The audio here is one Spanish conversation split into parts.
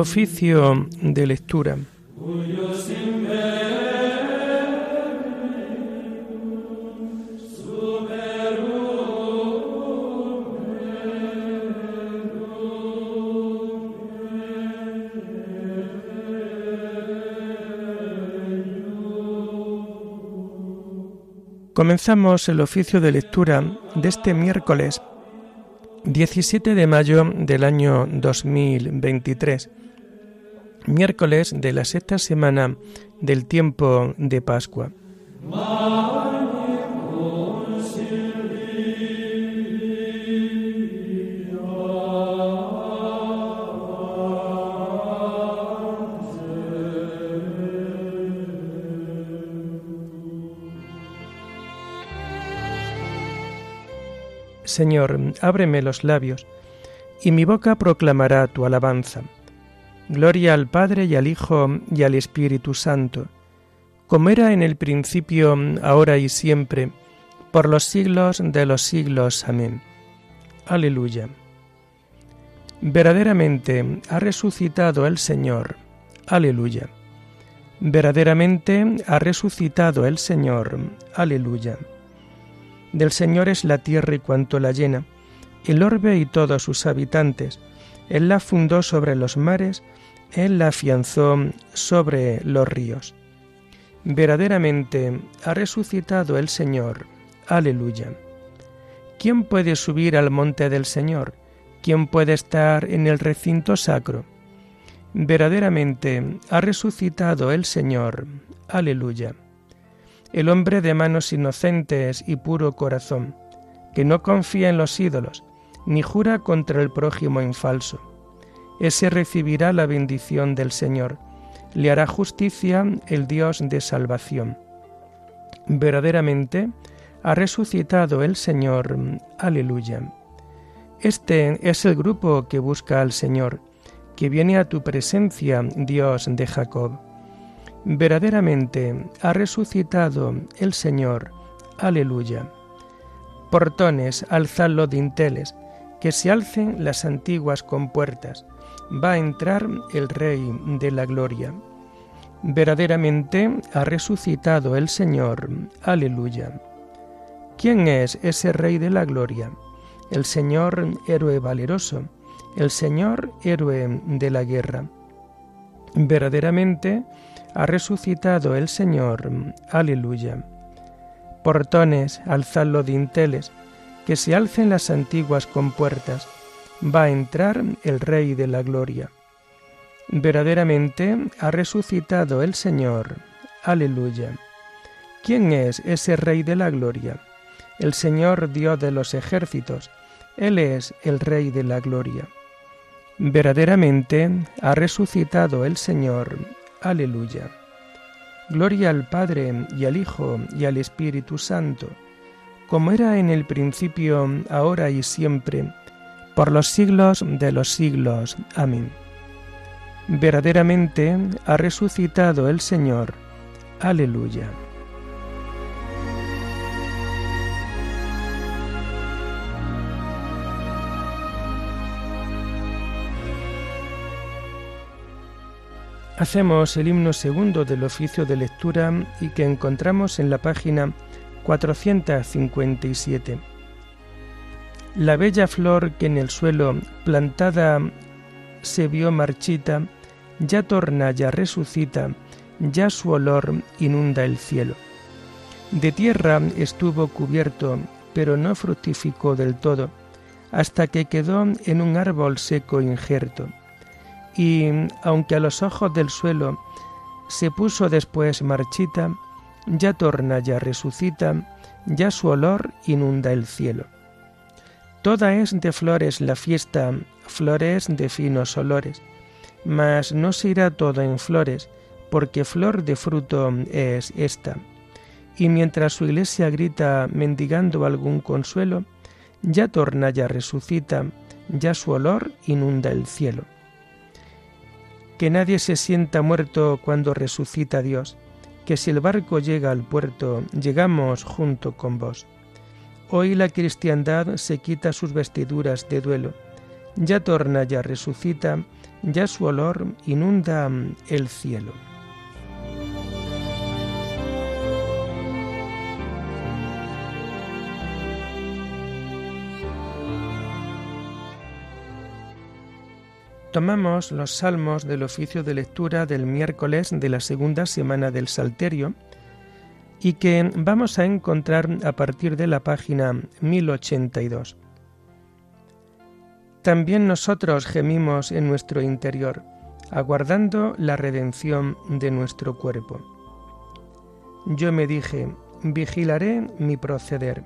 Oficio de lectura. Comenzamos el oficio de lectura de este miércoles 17 de mayo del año 2023, miércoles de la sexta semana del tiempo de Pascua. Señor, ábreme los labios, y mi boca proclamará tu alabanza. Gloria al Padre y al Hijo y al Espíritu Santo, como era en el principio, ahora y siempre, por los siglos de los siglos. Amén. Aleluya. Verdaderamente ha resucitado el Señor. Aleluya. Verdaderamente ha resucitado el Señor. Aleluya. Del Señor es la tierra y cuanto la llena, el orbe y todos sus habitantes. Él la fundó sobre los mares, Él la afianzó sobre los ríos. Verdaderamente ha resucitado el Señor. Aleluya. ¿Quién puede subir al monte del Señor? ¿Quién puede estar en el recinto sacro? Verdaderamente ha resucitado el Señor. Aleluya el hombre de manos inocentes y puro corazón, que no confía en los ídolos, ni jura contra el prójimo infalso. Ese recibirá la bendición del Señor, le hará justicia el Dios de salvación. Verdaderamente ha resucitado el Señor. Aleluya. Este es el grupo que busca al Señor, que viene a tu presencia, Dios de Jacob. Verdaderamente ha resucitado el Señor. Aleluya. Portones, alzad los dinteles, que se alcen las antiguas compuertas. Va a entrar el Rey de la Gloria. Verdaderamente ha resucitado el Señor. Aleluya. ¿Quién es ese Rey de la Gloria? El Señor héroe valeroso, el Señor héroe de la guerra. Verdaderamente ha resucitado el Señor. Aleluya. Portones, alzad los dinteles, que se alcen las antiguas compuertas. Va a entrar el Rey de la Gloria. Verdaderamente ha resucitado el Señor. Aleluya. ¿Quién es ese Rey de la Gloria? El Señor Dios de los ejércitos. Él es el Rey de la Gloria. Verdaderamente ha resucitado el Señor. Aleluya. Gloria al Padre y al Hijo y al Espíritu Santo, como era en el principio, ahora y siempre, por los siglos de los siglos. Amén. Verdaderamente ha resucitado el Señor. Aleluya. Hacemos el himno segundo del oficio de lectura y que encontramos en la página 457. La bella flor que en el suelo plantada se vio marchita, ya torna, ya resucita, ya su olor inunda el cielo. De tierra estuvo cubierto, pero no fructificó del todo, hasta que quedó en un árbol seco injerto y aunque a los ojos del suelo se puso después marchita, ya torna, ya resucita, ya su olor inunda el cielo. Toda es de flores la fiesta, flores de finos olores, mas no se irá todo en flores, porque flor de fruto es esta. Y mientras su iglesia grita mendigando algún consuelo, ya torna, ya resucita, ya su olor inunda el cielo que nadie se sienta muerto cuando resucita Dios, que si el barco llega al puerto, llegamos junto con vos. Hoy la cristiandad se quita sus vestiduras de duelo, ya torna, ya resucita, ya su olor inunda el cielo. Tomamos los salmos del oficio de lectura del miércoles de la segunda semana del Salterio y que vamos a encontrar a partir de la página 1082. También nosotros gemimos en nuestro interior, aguardando la redención de nuestro cuerpo. Yo me dije, vigilaré mi proceder,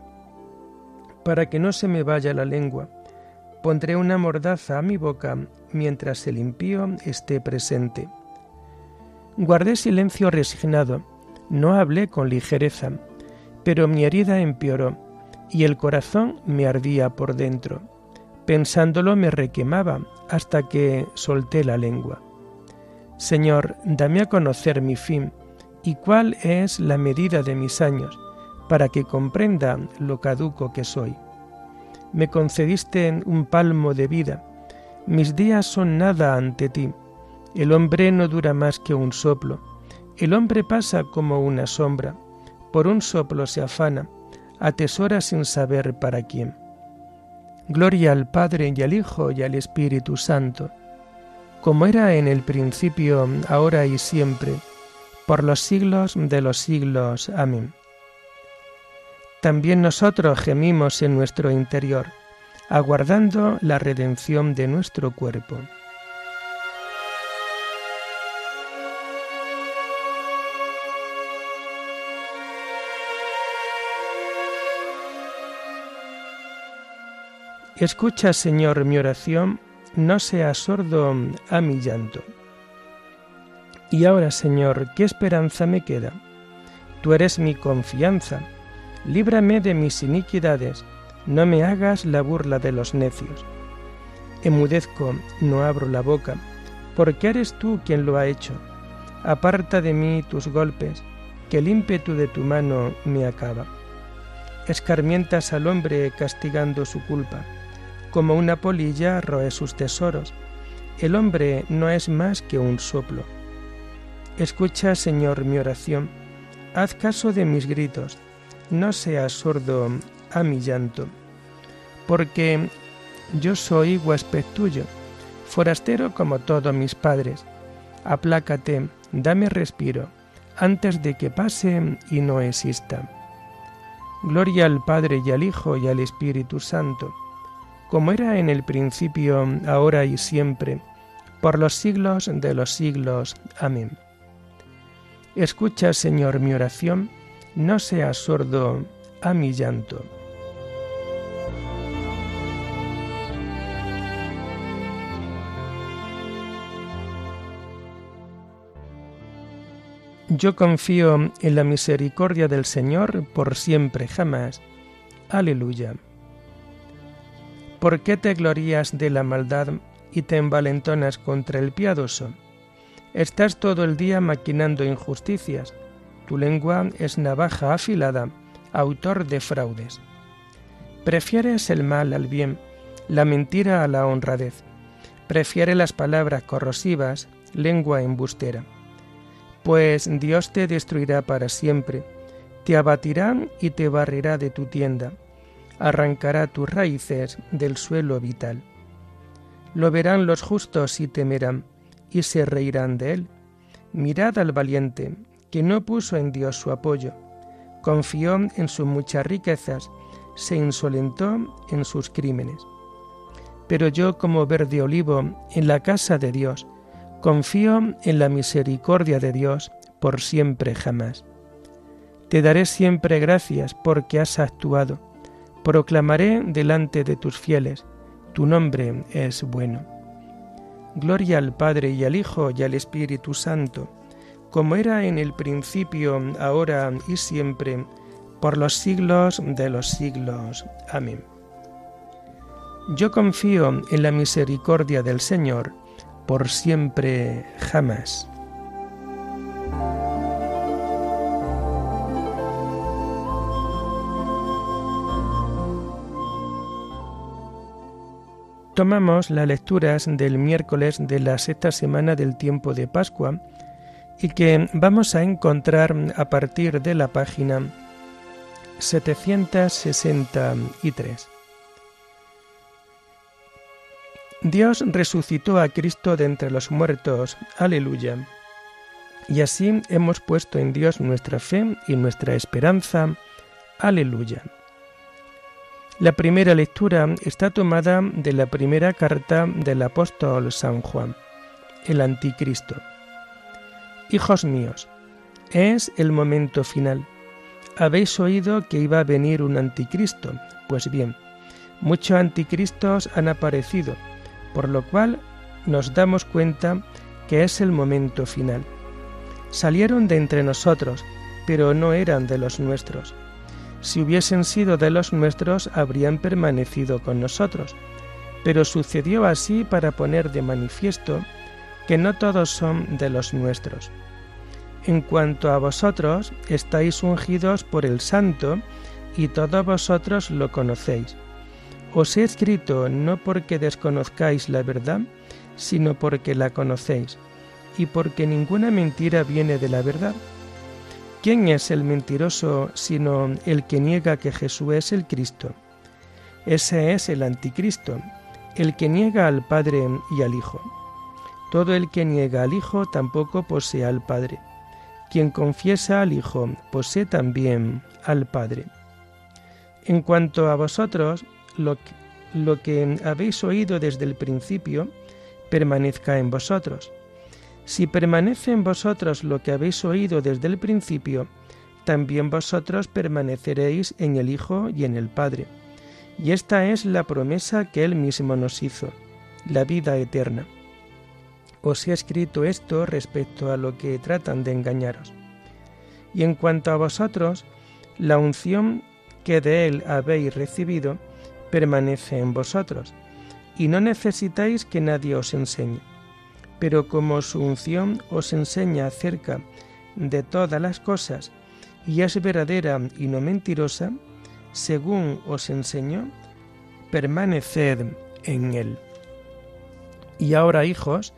para que no se me vaya la lengua Pondré una mordaza a mi boca mientras el impío esté presente. Guardé silencio resignado, no hablé con ligereza, pero mi herida empeoró y el corazón me ardía por dentro. Pensándolo me requemaba hasta que solté la lengua. Señor, dame a conocer mi fin y cuál es la medida de mis años, para que comprenda lo caduco que soy me concediste un palmo de vida. Mis días son nada ante ti. El hombre no dura más que un soplo. El hombre pasa como una sombra. Por un soplo se afana, atesora sin saber para quién. Gloria al Padre y al Hijo y al Espíritu Santo, como era en el principio, ahora y siempre, por los siglos de los siglos. Amén también nosotros gemimos en nuestro interior, aguardando la redención de nuestro cuerpo. Escucha, Señor, mi oración, no seas sordo a mi llanto. Y ahora, Señor, ¿qué esperanza me queda? Tú eres mi confianza líbrame de mis iniquidades, no me hagas la burla de los necios. Emudezco, no abro la boca, porque eres tú quien lo ha hecho. Aparta de mí tus golpes, que el ímpetu de tu mano me acaba. Escarmientas al hombre castigando su culpa, como una polilla roe sus tesoros. El hombre no es más que un soplo. Escucha, Señor, mi oración, haz caso de mis gritos no seas sordo a mi llanto, porque yo soy huésped tuyo, forastero como todos mis padres. Aplácate, dame respiro, antes de que pase y no exista. Gloria al Padre y al Hijo y al Espíritu Santo, como era en el principio, ahora y siempre, por los siglos de los siglos. Amén. Escucha, Señor, mi oración, no seas sordo a mi llanto. Yo confío en la misericordia del Señor por siempre jamás. Aleluya. ¿Por qué te glorías de la maldad y te envalentonas contra el piadoso? Estás todo el día maquinando injusticias tu lengua es navaja afilada, autor de fraudes. Prefieres el mal al bien, la mentira a la honradez. Prefiere las palabras corrosivas, lengua embustera. Pues Dios te destruirá para siempre, te abatirá y te barrerá de tu tienda, arrancará tus raíces del suelo vital. Lo verán los justos y temerán, y se reirán de él. Mirad al valiente, que no puso en Dios su apoyo, confió en sus muchas riquezas, se insolentó en sus crímenes. Pero yo como verde olivo en la casa de Dios, confío en la misericordia de Dios por siempre jamás. Te daré siempre gracias porque has actuado. Proclamaré delante de tus fieles, tu nombre es bueno. Gloria al Padre y al Hijo y al Espíritu Santo como era en el principio, ahora y siempre, por los siglos de los siglos. Amén. Yo confío en la misericordia del Señor, por siempre jamás. Tomamos las lecturas del miércoles de la sexta semana del tiempo de Pascua y que vamos a encontrar a partir de la página 763. Dios resucitó a Cristo de entre los muertos. Aleluya. Y así hemos puesto en Dios nuestra fe y nuestra esperanza. Aleluya. La primera lectura está tomada de la primera carta del apóstol San Juan, el anticristo. Hijos míos, es el momento final. Habéis oído que iba a venir un anticristo. Pues bien, muchos anticristos han aparecido, por lo cual nos damos cuenta que es el momento final. Salieron de entre nosotros, pero no eran de los nuestros si hubiesen sido de los nuestros, habrían permanecido con nosotros. Pero sucedió así para poner de manifiesto que no todos son de los nuestros. En cuanto a vosotros, estáis ungidos por el Santo, y todos vosotros lo conocéis. Os he escrito no porque desconozcáis la verdad, sino porque la conocéis, y porque ninguna mentira viene de la verdad ¿Quién es el mentiroso sino el que niega que Jesús es el Cristo? Ese es el anticristo, el que niega al Padre y al Hijo. Todo el que niega al Hijo tampoco posee al Padre. Quien confiesa al Hijo posee también al Padre. En cuanto a vosotros, lo que, lo que habéis oído desde el principio, permanezca en vosotros si permanece en vosotros lo que habéis oído desde el principio, también vosotros permaneceréis en el Hijo y en el Padre. Y esta es la promesa que Él mismo nos hizo, la vida eterna. Os he escrito esto respecto a lo que tratan de engañaros. Y en cuanto a vosotros, la unción que de Él habéis recibido permanece en vosotros, y no necesitáis que nadie os enseñe pero como su unción os enseña acerca de todas las cosas y es verdadera y no mentirosa, según os enseñó, permaneced en él. Y ahora, hijos,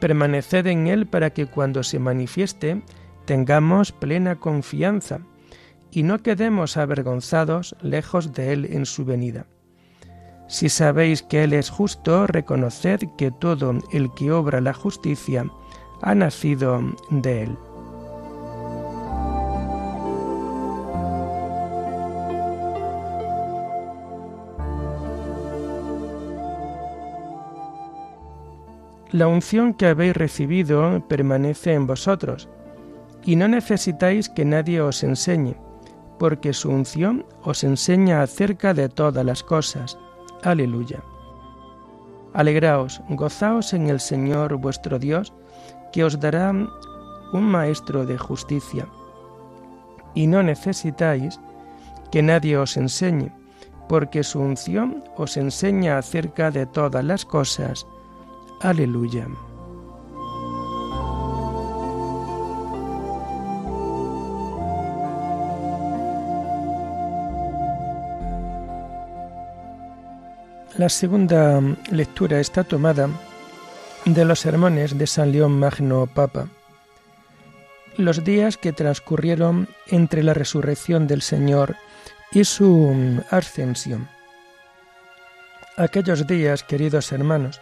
permaneced en él para que cuando se manifieste tengamos plena confianza y no quedemos avergonzados lejos de él en su venida. Si sabéis que Él es justo, reconoced que todo el que obra la justicia ha nacido de Él. La unción que habéis recibido permanece en vosotros, y no necesitáis que nadie os enseñe, porque su unción os enseña acerca de todas las cosas Aleluya. Alegraos, gozaos en el Señor vuestro Dios, que os dará un maestro de justicia. Y no necesitáis que nadie os enseñe, porque su unción os enseña acerca de todas las cosas. Aleluya. La segunda lectura está tomada de los sermones de San León Magno Papa. Los días que transcurrieron entre la resurrección del Señor y su ascensión. Aquellos días, queridos hermanos,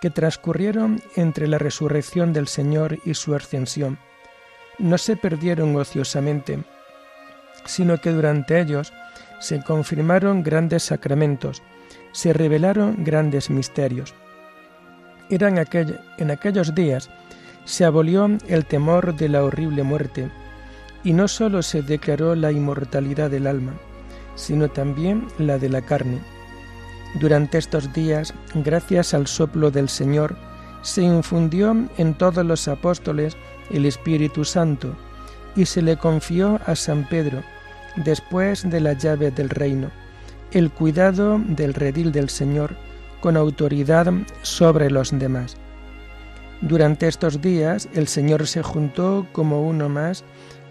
que transcurrieron entre la resurrección del Señor y su ascensión, no se perdieron ociosamente, sino que durante ellos se confirmaron grandes sacramentos, se revelaron grandes misterios. Eran en aquellos días se abolió el temor de la horrible muerte, y no sólo se declaró la inmortalidad del alma, sino también la de la carne. Durante estos días, gracias al soplo del Señor, se infundió en todos los apóstoles el Espíritu Santo, y se le confió a San Pedro, después de la llave del reino el cuidado del redil del Señor con autoridad sobre los demás. Durante estos días el Señor se juntó como uno más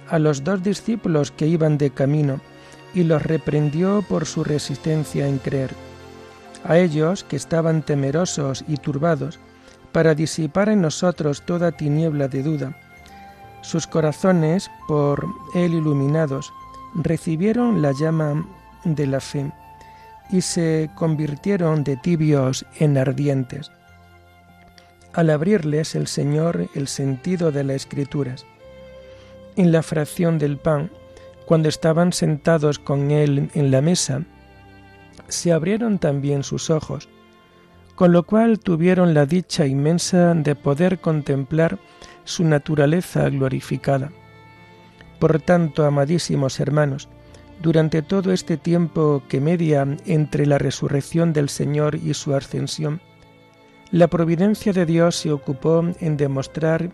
a los dos discípulos que iban de camino y los reprendió por su resistencia en creer. A ellos que estaban temerosos y turbados, para disipar en nosotros toda tiniebla de duda. Sus corazones, por él iluminados, recibieron la llama de la fe y se convirtieron de tibios en ardientes. Al abrirles el Señor el sentido de las escrituras, en la fracción del pan, cuando estaban sentados con él en la mesa, se abrieron también sus ojos, con lo cual tuvieron la dicha inmensa de poder contemplar su naturaleza glorificada. Por tanto, amadísimos hermanos, durante todo este tiempo que media entre la resurrección del Señor y su ascensión, la providencia de Dios se ocupó en demostrar,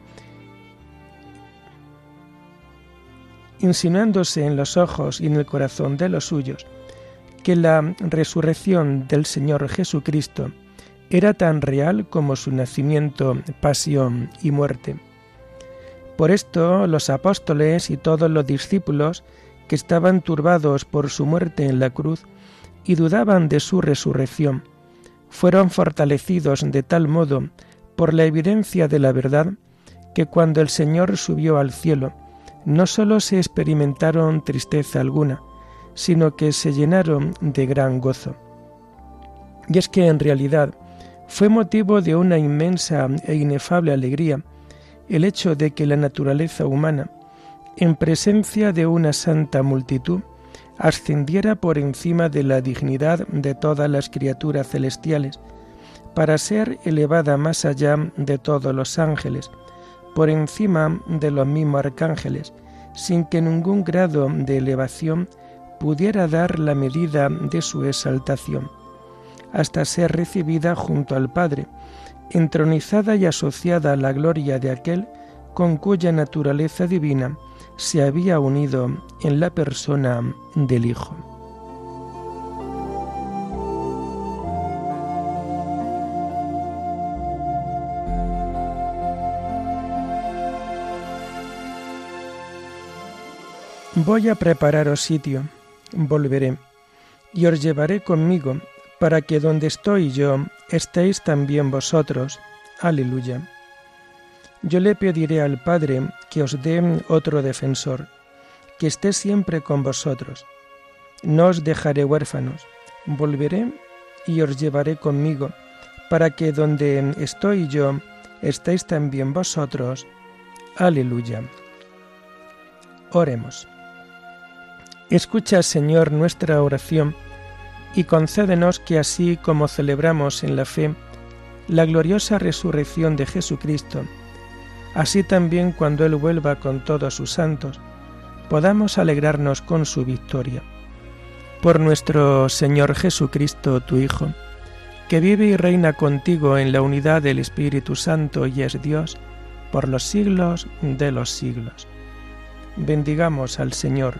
insinuándose en los ojos y en el corazón de los suyos, que la resurrección del Señor Jesucristo era tan real como su nacimiento, pasión y muerte. Por esto los apóstoles y todos los discípulos que estaban turbados por su muerte en la cruz y dudaban de su resurrección, fueron fortalecidos de tal modo por la evidencia de la verdad que cuando el Señor subió al cielo, no sólo se experimentaron tristeza alguna, sino que se llenaron de gran gozo. Y es que en realidad fue motivo de una inmensa e inefable alegría el hecho de que la naturaleza humana, en presencia de una santa multitud, ascendiera por encima de la dignidad de todas las criaturas celestiales, para ser elevada más allá de todos los ángeles, por encima de los mismos arcángeles, sin que ningún grado de elevación pudiera dar la medida de su exaltación, hasta ser recibida junto al Padre, entronizada y asociada a la gloria de aquel con cuya naturaleza divina se había unido en la persona del Hijo. Voy a prepararos sitio, volveré, y os llevaré conmigo, para que donde estoy yo estéis también vosotros. Aleluya. Yo le pediré al Padre que os dé otro defensor, que esté siempre con vosotros. No os dejaré huérfanos, volveré y os llevaré conmigo, para que donde estoy yo estéis también vosotros. Aleluya. Oremos. Escucha, Señor, nuestra oración y concédenos que así como celebramos en la fe la gloriosa resurrección de Jesucristo, así también cuando Él vuelva con todos sus santos, podamos alegrarnos con su victoria. Por nuestro Señor Jesucristo, tu Hijo, que vive y reina contigo en la unidad del Espíritu Santo y es Dios, por los siglos de los siglos. Bendigamos al Señor.